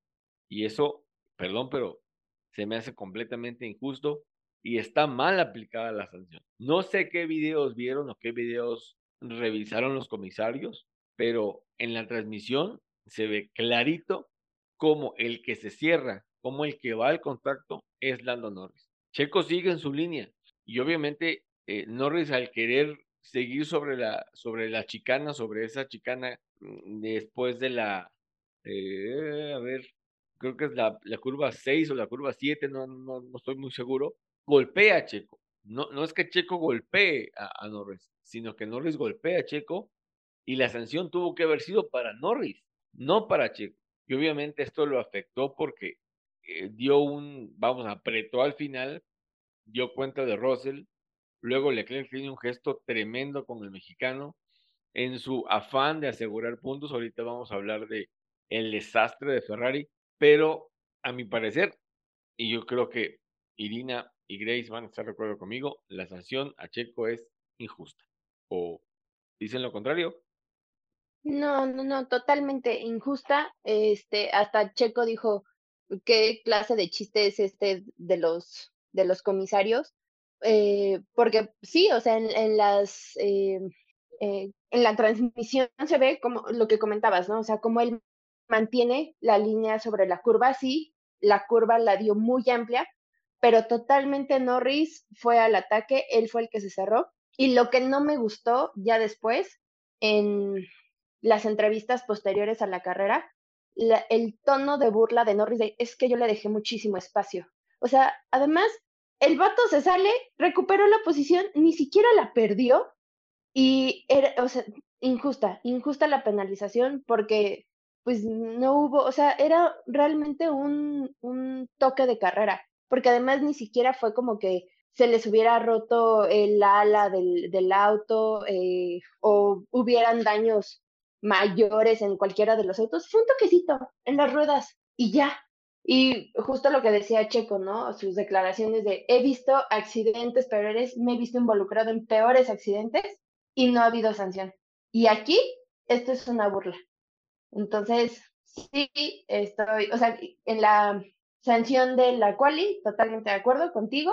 Y eso, perdón, pero se me hace completamente injusto y está mal aplicada la sanción. No sé qué videos vieron o qué videos revisaron los comisarios, pero en la transmisión se ve clarito como el que se cierra, como el que va al contacto es Lando Norris. Checo sigue en su línea y obviamente eh, Norris al querer seguir sobre la, sobre la chicana, sobre esa chicana mm, después de la, eh, a ver, creo que es la, la, curva 6 o la curva 7, no, no, no estoy muy seguro, golpea a Checo. No, no es que Checo golpee a, Norris, sino que Norris golpea a Checo y la sanción tuvo que haber sido para Norris, no para Checo. Y obviamente esto lo afectó porque eh, dio un, vamos, apretó al final, dio cuenta de Russell, luego Leclerc tiene un gesto tremendo con el mexicano, en su afán de asegurar puntos, ahorita vamos a hablar de el desastre de Ferrari, pero a mi parecer, y yo creo que Irina y Grace van a estar de acuerdo conmigo, la sanción a Checo es injusta. ¿O dicen lo contrario? No, no, no, totalmente injusta. Este, hasta Checo dijo, qué clase de chiste es este de los, de los comisarios, eh, porque sí, o sea, en, las, eh, eh, en la transmisión se ve como lo que comentabas, ¿no? O sea, como él mantiene la línea sobre la curva, sí, la curva la dio muy amplia, pero totalmente Norris fue al ataque, él fue el que se cerró. Y lo que no me gustó ya después, en las entrevistas posteriores a la carrera, el tono de burla de Norris es que yo le dejé muchísimo espacio. O sea, además, el vato se sale, recuperó la posición, ni siquiera la perdió y era, o sea, injusta, injusta la penalización porque pues no hubo, o sea, era realmente un, un toque de carrera, porque además ni siquiera fue como que se les hubiera roto el ala del, del auto eh, o hubieran daños mayores en cualquiera de los autos, fue un toquecito en las ruedas y ya. Y justo lo que decía Checo, ¿no? Sus declaraciones de he visto accidentes peores, me he visto involucrado en peores accidentes y no ha habido sanción. Y aquí, esto es una burla. Entonces, sí, estoy, o sea, en la sanción de la quali, totalmente de acuerdo contigo,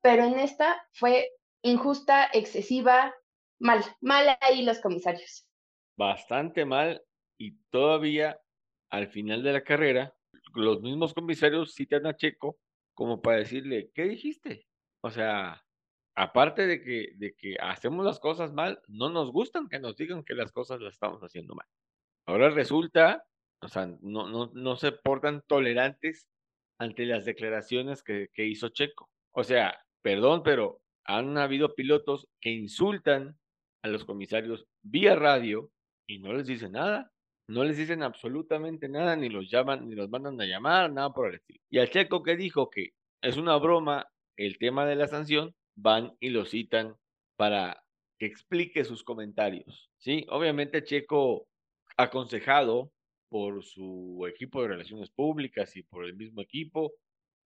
pero en esta fue injusta, excesiva, mal, mal ahí los comisarios. Bastante mal y todavía al final de la carrera, los mismos comisarios citan a Checo como para decirle, ¿qué dijiste? O sea, aparte de que, de que hacemos las cosas mal, no nos gustan que nos digan que las cosas las estamos haciendo mal. Ahora resulta, o sea, no, no, no se portan tolerantes ante las declaraciones que, que hizo Checo. O sea, perdón, pero han habido pilotos que insultan a los comisarios vía radio y no les dicen nada. No les dicen absolutamente nada, ni los llaman, ni los mandan a llamar, nada por el estilo. Y al Checo que dijo que es una broma el tema de la sanción, van y lo citan para que explique sus comentarios. Sí, obviamente Checo aconsejado por su equipo de relaciones públicas y por el mismo equipo,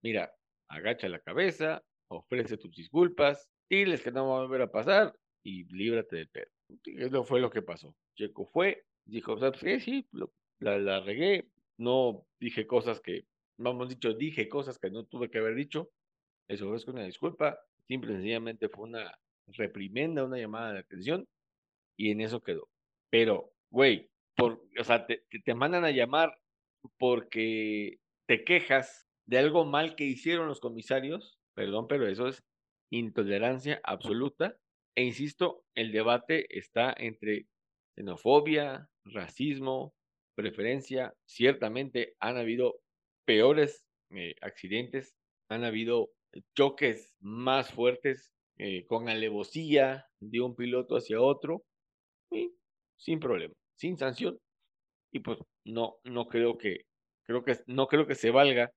mira, agacha la cabeza, ofrece tus disculpas, diles que no va a volver a pasar y líbrate del pedo. Eso fue lo que pasó. Checo fue, dijo, sí, sí, la, regué, no dije cosas que, vamos dicho, dije cosas que no tuve que haber dicho, les ofrezco una disculpa, simple y sencillamente fue una reprimenda, una llamada de atención y en eso quedó. Pero, güey, o sea, te, te mandan a llamar porque te quejas de algo mal que hicieron los comisarios, perdón, pero eso es intolerancia absoluta. E insisto, el debate está entre xenofobia, racismo, preferencia. Ciertamente han habido peores eh, accidentes, han habido choques más fuertes eh, con alevosía de un piloto hacia otro, y sin problema sin sanción. Y pues no, no creo que, creo que, no creo que se valga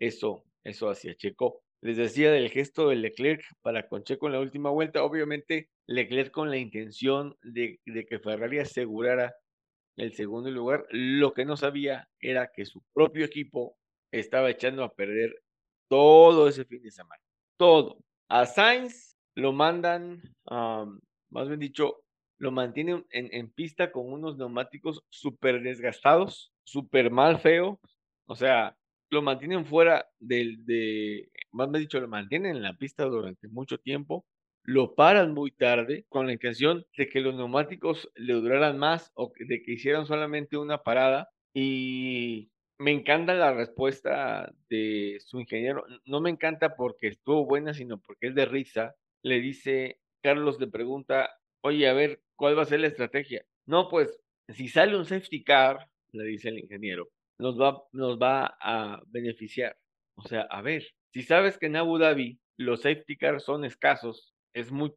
eso, eso hacia Checo. Les decía del gesto de Leclerc para con Checo en la última vuelta. Obviamente, Leclerc con la intención de, de que Ferrari asegurara el segundo lugar. Lo que no sabía era que su propio equipo estaba echando a perder todo ese fin de semana. Todo. A Sainz lo mandan, más bien dicho, lo mantiene en, pista con unos neumáticos súper desgastados, súper mal feo. O sea, lo mantienen fuera del, de, más me dicho, lo mantienen en la pista durante mucho tiempo. Lo paran muy tarde con la intención de que los neumáticos le duraran más o de que hicieran solamente una parada. Y me encanta la respuesta de su ingeniero. No me encanta porque estuvo buena, sino porque es de risa. Le dice, Carlos le pregunta, oye, a ver, ¿cuál va a ser la estrategia? No, pues, si sale un safety car, le dice el ingeniero, nos va, nos va a beneficiar. O sea, a ver, si sabes que en Abu Dhabi los safety cars son escasos, es muy,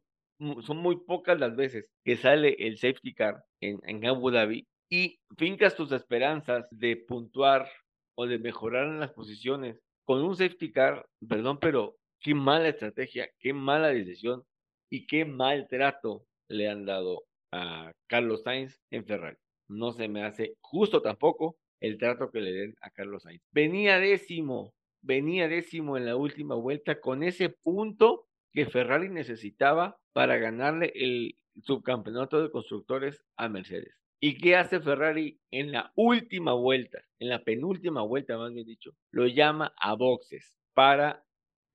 son muy pocas las veces que sale el safety car en, en Abu Dhabi y fincas tus esperanzas de puntuar o de mejorar en las posiciones con un safety car, perdón, pero qué mala estrategia, qué mala decisión y qué mal trato le han dado Carlos Sainz en Ferrari. No se me hace justo tampoco el trato que le den a Carlos Sainz. Venía décimo, venía décimo en la última vuelta con ese punto que Ferrari necesitaba para ganarle el subcampeonato de constructores a Mercedes. ¿Y qué hace Ferrari en la última vuelta? En la penúltima vuelta, más bien dicho, lo llama a boxes para,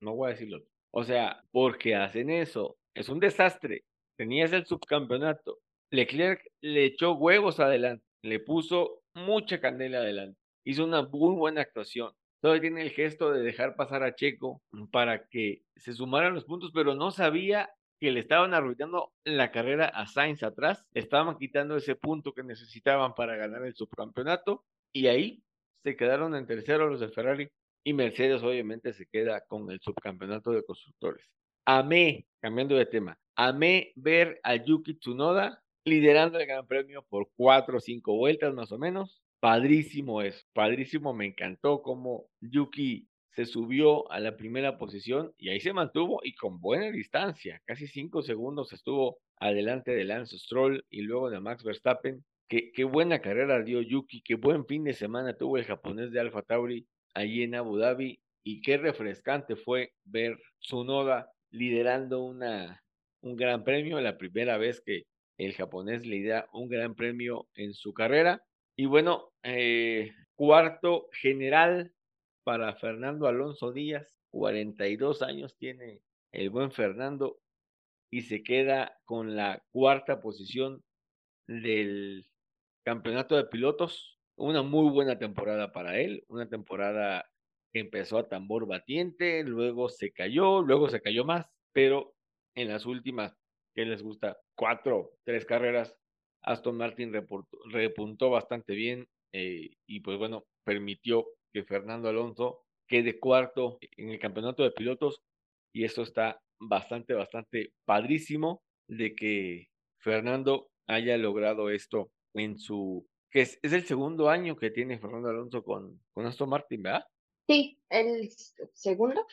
no voy a decirlo, o sea, porque hacen eso. Es un desastre tenías el subcampeonato. Leclerc le echó huevos adelante, le puso mucha candela adelante, hizo una muy buena actuación. todavía tiene el gesto de dejar pasar a Checo para que se sumaran los puntos, pero no sabía que le estaban arruinando la carrera a Sainz atrás, estaban quitando ese punto que necesitaban para ganar el subcampeonato y ahí se quedaron en tercero los de Ferrari y Mercedes obviamente se queda con el subcampeonato de constructores. Amé, cambiando de tema, amé ver a Yuki Tsunoda liderando el Gran Premio por cuatro o cinco vueltas más o menos. Padrísimo es, padrísimo, me encantó cómo Yuki se subió a la primera posición y ahí se mantuvo y con buena distancia, casi cinco segundos estuvo adelante de Lance Stroll y luego de Max Verstappen. Qué, qué buena carrera dio Yuki, qué buen fin de semana tuvo el japonés de Alfa Tauri allí en Abu Dhabi y qué refrescante fue ver Tsunoda liderando una, un gran premio, la primera vez que el japonés lidera un gran premio en su carrera. Y bueno, eh, cuarto general para Fernando Alonso Díaz, 42 años tiene el buen Fernando y se queda con la cuarta posición del campeonato de pilotos. Una muy buena temporada para él, una temporada que empezó a tambor batiente, luego se cayó, luego se cayó más, pero en las últimas, que les gusta? Cuatro, tres carreras, Aston Martin repuntó bastante bien eh, y pues bueno, permitió que Fernando Alonso quede cuarto en el campeonato de pilotos y eso está bastante, bastante padrísimo de que Fernando haya logrado esto en su, que es, el segundo año que tiene Fernando Alonso con, con Aston Martin, ¿verdad? Sí, el segundo.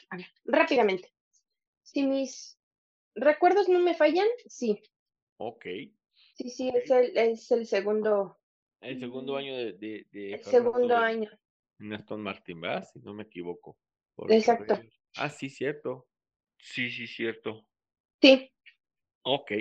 rápidamente. Si mis recuerdos no me fallan, sí. Ok. Sí, sí, es el, es el segundo. El segundo año de... de, el segundo año. En Aston Martin, ¿verdad? Si no me equivoco. Exacto. Ah, sí, cierto. Sí, sí, cierto. Sí. Ok.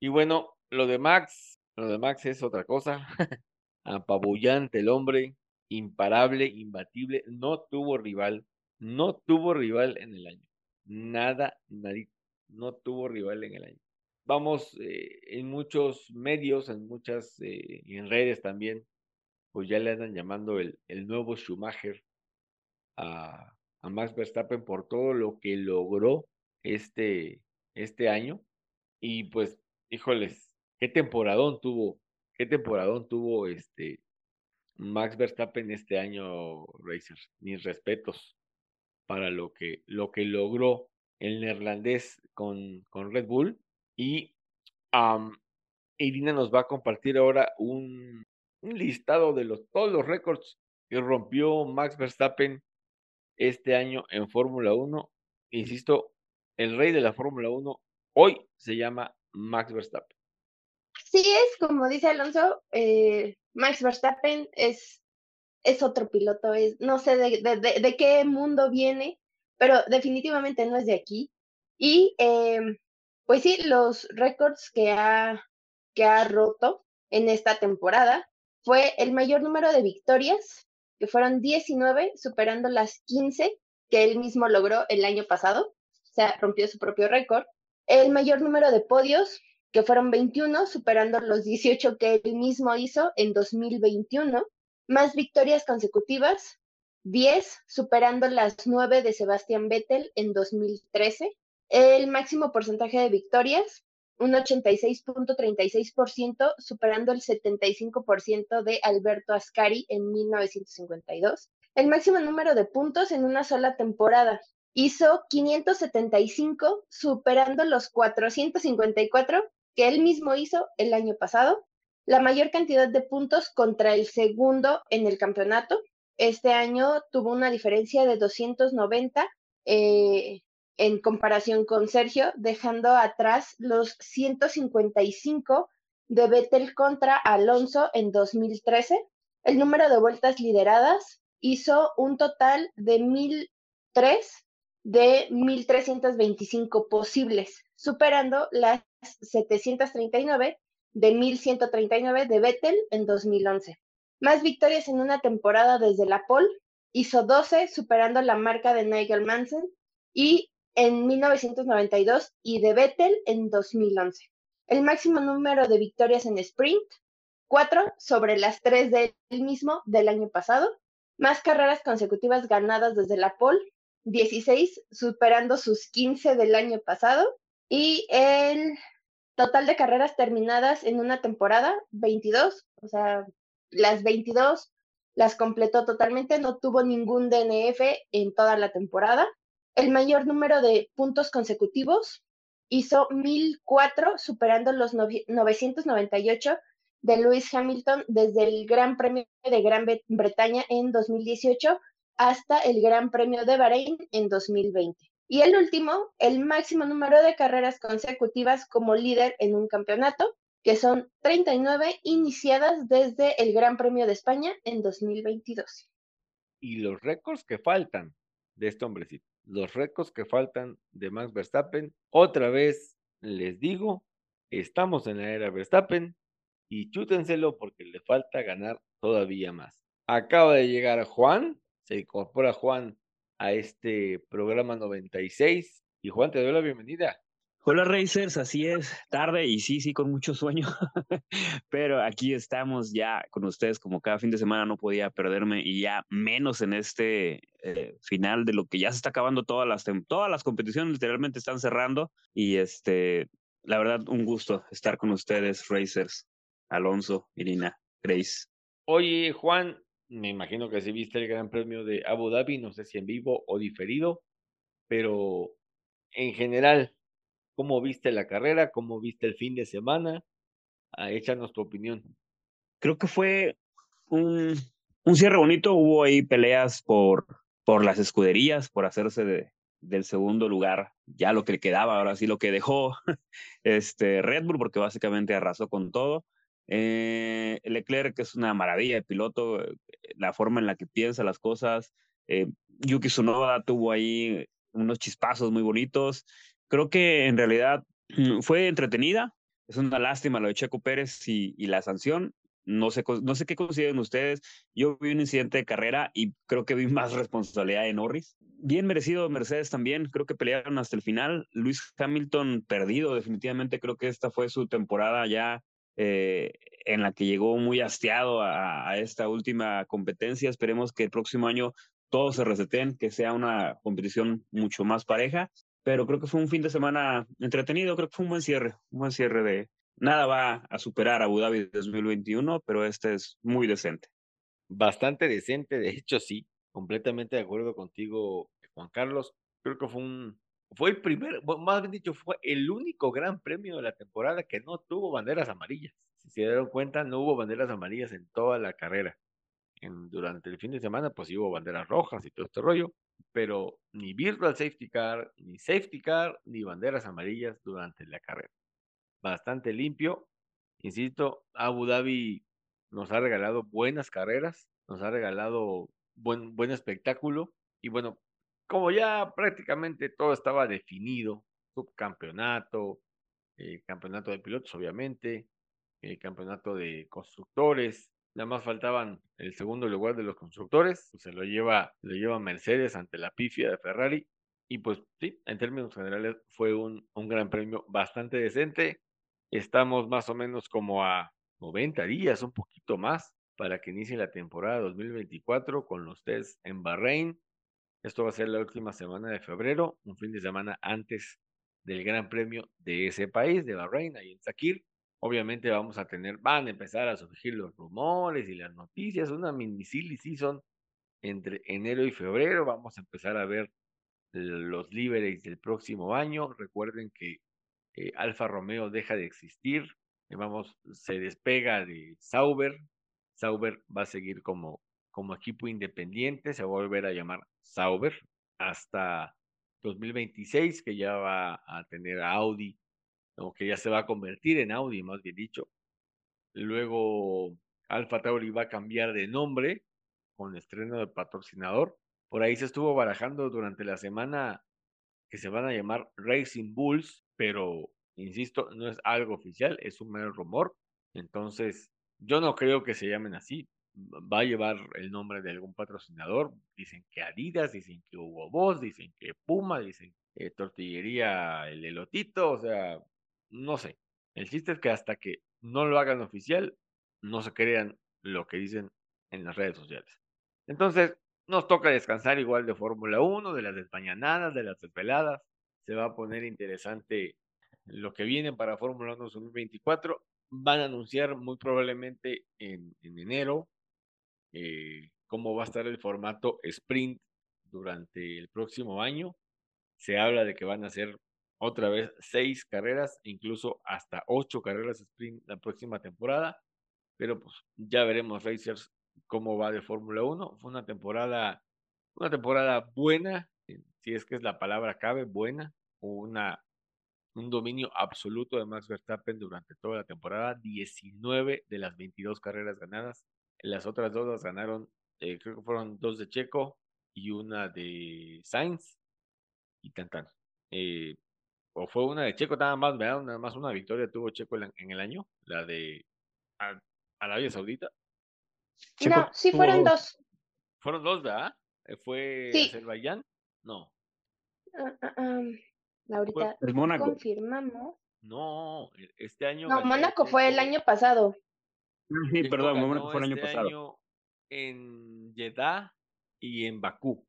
Y bueno, lo de Max, lo de Max es otra cosa. (laughs) Apabullante el hombre, imparable, imbatible, no tuvo rival, no tuvo rival en el año. Nada, nadie, no tuvo rival en el año. Vamos, eh, en muchos medios, en muchas, eh, en redes también, pues ya le andan llamando el, el nuevo Schumacher a, Max Verstappen por todo lo que logró este, este año. Y pues, híjoles, qué temporadón tuvo, qué temporadón tuvo este Max Verstappen este año, Racers. Mis respetos para lo que, lo que logró el neerlandés con, con Red Bull. Y Irina nos va a compartir ahora un, listado de los, todos los récords que rompió Max Verstappen este año en Fórmula 1. Insisto, el rey de la Fórmula 1 hoy se llama Max Verstappen. Sí, es como dice Alonso, eh, Max Verstappen es, es otro piloto, es, no sé de, de, de, qué mundo viene, pero definitivamente no es de aquí. Y em, pues sí, los récords que ha, que ha roto en esta temporada fue el mayor número de victorias, que fueron 19, superando las 15 que él mismo logró el año pasado, o sea, rompió su propio récord. El mayor número de podios, que fueron 21, superando los 18 que él mismo hizo en 2021. Más victorias consecutivas, 10, superando las 9 de Sebastián Vettel en 2013. El máximo porcentaje de victorias, un 86.36%, superando el 75% de Alberto Ascari en 1952. El máximo número de puntos en una sola temporada. Hizo 575, superando los 454 que él mismo hizo el año pasado. La mayor cantidad de puntos contra el segundo en el campeonato. Este año tuvo una diferencia de 290 eh, en comparación con Sergio, dejando atrás los 155 de Vettel contra Alonso en 2013. El número de vueltas lideradas hizo un total de 1003 de 1325 posibles, superando las 739 de 1139 de Vettel en 2011. Más victorias en una temporada desde la pole, hizo 12, superando la marca de Nigel Mansell y en 1992 y de Vettel en 2011. El máximo número de victorias en sprint, cuatro sobre las tres del mismo del año pasado. más carreras consecutivas ganadas desde la pole, 16, superando sus 15 del año pasado, y el total de carreras terminadas en una temporada, 22, o sea, las 22 las completó totalmente, no tuvo ningún DNF en toda la temporada. El mayor número de puntos consecutivos hizo 1004, superando los 998 de Lewis Hamilton desde el Gran Premio de Gran Bretaña en 2018 hasta el Gran Premio de Bahrein en 2020. Y el último, el máximo número de carreras consecutivas como líder en un campeonato, que son 39 iniciadas desde el Gran Premio de España en 2022. Y los récords que faltan de este hombrecito, los récords que faltan de Max Verstappen, otra vez les digo, estamos en la era Verstappen y chútenselo porque le falta ganar todavía más. Acaba de llegar Juan, se incorpora Juan a este programa 96 y Juan te doy la bienvenida. Hola Racers, así es, tarde y sí, sí, con mucho sueño, (laughs) pero aquí estamos ya con ustedes como cada fin de semana no podía perderme y ya menos en este eh, final de lo que ya se está acabando todas las, todas las competiciones literalmente están cerrando y este, la verdad un gusto estar con ustedes Racers, Alonso, Irina, Grace. Oye Juan, me imagino que sí viste el Gran Premio de Abu Dhabi, no sé si en vivo o diferido, pero en general, ¿Cómo viste la carrera? ¿Cómo viste el fin de semana? Ah, échanos tu opinión. Creo que fue un, un cierre bonito. Hubo ahí peleas por, por las escuderías, por hacerse de, del segundo lugar, ya lo que le quedaba, ahora sí lo que dejó (laughs) este Red Bull, porque básicamente arrasó con todo. Eh, Leclerc, que es una maravilla de piloto, eh, la forma en la que piensa las cosas. Eh, Yuki Tsunoda tuvo ahí unos chispazos muy bonitos creo que en realidad mm, fue entretenida. Es una lástima lo de Checo Pérez y, la sanción. No sé, no sé qué consideran ustedes. Yo vi un incidente de carrera y creo que vi (laughs) más responsabilidad de Norris. Bien merecido Mercedes también. Creo que pelearon hasta el final. Luis Hamilton perdido definitivamente. Creo que esta fue su temporada ya eh, en la que llegó muy hastiado a, a, esta última competencia. Esperemos que el próximo año todos se reseten, que sea una competición mucho más pareja pero creo que fue un fin de semana entretenido, creo que fue un buen cierre, un buen cierre de nada va a superar a Abu Dhabi 2021, pero este es muy decente. Bastante decente, de hecho sí, completamente de acuerdo contigo, Juan Carlos. Creo que fue un fue el primer, más bien dicho, fue el único gran premio de la temporada que no tuvo banderas amarillas. Si se dieron cuenta, no hubo banderas amarillas en toda la carrera. En, durante el fin de semana, pues hubo banderas rojas y todo este rollo pero ni virtual safety car, ni safety car, ni banderas amarillas durante la carrera. Bastante limpio. Insisto, Abu Dhabi nos ha regalado buenas carreras, nos ha regalado buen, buen espectáculo. Y bueno, como ya prácticamente todo estaba definido, subcampeonato, el campeonato de pilotos, obviamente, el campeonato de constructores, Nada más faltaban el segundo lugar de los constructores. Se lo lleva, lo lleva Mercedes ante la pifia de Ferrari. Y pues sí, en términos generales fue un, un gran premio bastante decente. Estamos más o menos como a 90 días, un poquito más, para que inicie la temporada 2024 con los test en Bahrein. Esto va a ser la última semana de febrero, un fin de semana antes del Gran Premio de ese país, de Bahrein, ahí en Sakir obviamente vamos a tener, van a empezar a surgir los rumores y las noticias, una mini silly season entre enero y febrero, vamos a empezar a ver los líderes del próximo año. Recuerden que eh, Alfa Romeo deja de existir, eh, vamos, se despega de Sauber, Sauber va a seguir como, como equipo independiente, se va a volver a llamar Sauber hasta 2026, que ya va a tener a Audi o que ya se va a convertir en Audi, más bien dicho. Luego Alfa Tauri va a cambiar de nombre con estreno de patrocinador. Por ahí se estuvo barajando durante la semana que se van a llamar Racing Bulls, pero insisto, no es algo oficial, es un mero rumor. Entonces, yo no creo que se llamen así. Va a llevar el nombre de algún patrocinador. Dicen que Adidas, dicen que Hugo Boss, dicen que Puma, dicen que Tortillería El Elotito, o sea, no sé. El chiste es que hasta que no lo hagan oficial, no se crean lo que dicen en las redes sociales. Entonces, nos toca descansar igual de Fórmula 1, de las desmañanadas, de las desveladas. Se va a poner interesante lo que viene para Fórmula 1 2024. Van a anunciar muy probablemente en, enero eh, cómo va a estar el formato sprint durante el próximo año. Se habla de que van a ser otra vez seis carreras, incluso hasta ocho carreras sprint la próxima temporada. Pero pues ya veremos Racers cómo va de Fórmula 1. Fue una temporada, una temporada buena, si es que es la palabra cabe, buena, una, un dominio absoluto de Max Verstappen durante toda la temporada, 19 de las 22 carreras ganadas. Las otras dos las ganaron, eh, creo que fueron dos de Checo y una de Sainz y Tantan. Eh, o fue una de Checo nada más, ¿verdad? Nada más una victoria tuvo Checo en el año, la de Arabia Saudita. no, sí fueron dos. Fueron dos, ¿verdad? Eh, ¿Fue Azerbaiyán? No. Ah, ah, ah, ahorita confirmamos. No, e, este año. No, Mónaco fue el año pasado. Sí, perdón, Mónaco fue el año este pasado. en Jeddah y en Bakú.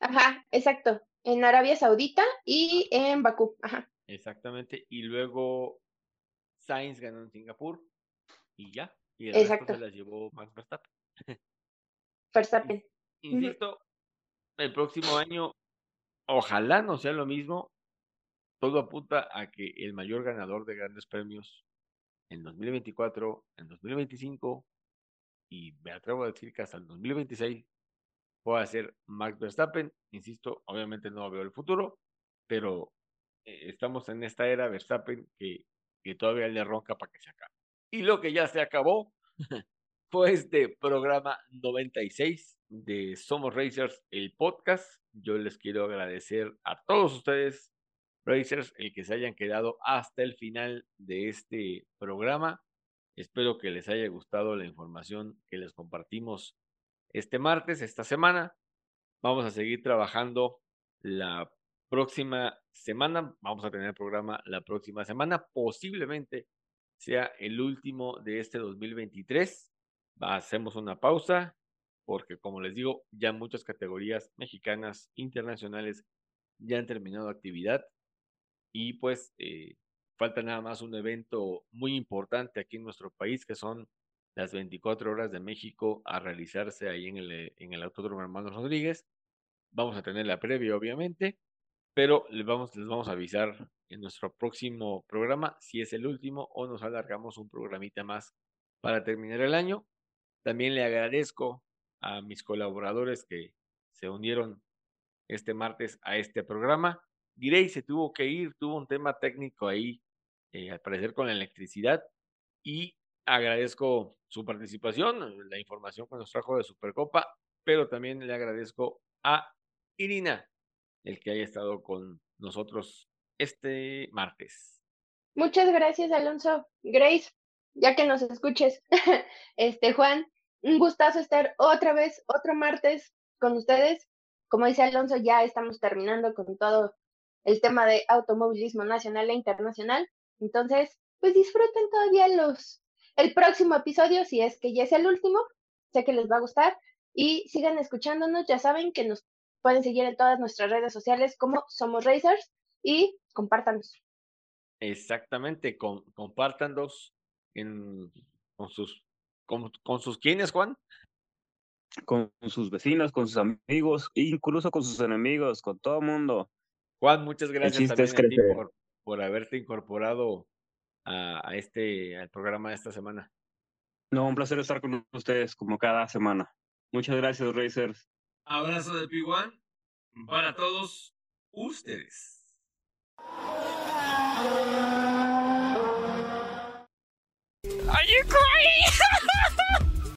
Ajá, exacto. En Arabia Saudita y en Bakú. Ajá. Exactamente. Y luego Sainz ganó en Singapur y ya. Y el Exacto. se las llevó Max Verstappen. Verstappen. Insisto, el próximo año, ojalá no sea lo mismo. Todo apunta a que el mayor ganador de grandes premios en 2024, en 2025 y me atrevo a decir que hasta el 2026 pueda ser Max Verstappen. Insisto, obviamente no veo el futuro, pero eh, estamos en esta era Verstappen que, que todavía le ronca para que se acabe. Y lo que ya se acabó (laughs) fue este programa 96 de Somos Racers, el podcast. Yo les quiero agradecer a todos ustedes, Racers, el que se hayan quedado hasta el final de este programa. Espero que les haya gustado la información que les compartimos este martes, esta semana. Vamos a seguir trabajando la próxima semana. Vamos a tener programa la próxima semana, posiblemente sea el último de este 2023. Hacemos una pausa porque, como les digo, ya muchas categorías mexicanas internacionales ya han terminado actividad y pues eh, falta nada más un evento muy importante aquí en nuestro país que son las 24 horas de México a realizarse ahí en el, en el Autódromo Hermanos Rodríguez. Vamos a tener la previa, obviamente, pero les vamos, les vamos a avisar en nuestro próximo programa si es el último o nos alargamos un programita más para terminar el año. También le agradezco a mis colaboradores que se unieron este martes a este programa. Girey se tuvo que ir, tuvo un tema técnico ahí, eh, al parecer con la electricidad, y agradezco su participación, la información que nos trajo de Supercopa, pero también le agradezco a Irina, el que haya estado con nosotros este martes. Muchas gracias, Alonso. Grace, ya que nos escuches, (laughs) este Juan, un gustazo estar otra vez, otro martes con ustedes. Como dice Alonso, ya estamos terminando con todo el tema de automovilismo nacional e internacional. Entonces, pues disfruten todavía los el próximo episodio, si es que ya es el último. Sé que les va a gustar. Y sigan escuchándonos. Ya saben que nos Pueden seguir en todas nuestras redes sociales como Somos Racers y compártanos. Exactamente, con, compártanos en, con sus con, con sus quiénes, Juan. Con sus vecinos, con sus amigos, incluso con sus enemigos, con todo el mundo. Juan, muchas gracias también a ti por, por haberte incorporado a, este, al programa de esta semana. No, un placer estar con ustedes como cada semana. Muchas gracias, Racers. Abrazo de P1 para todos ustedes.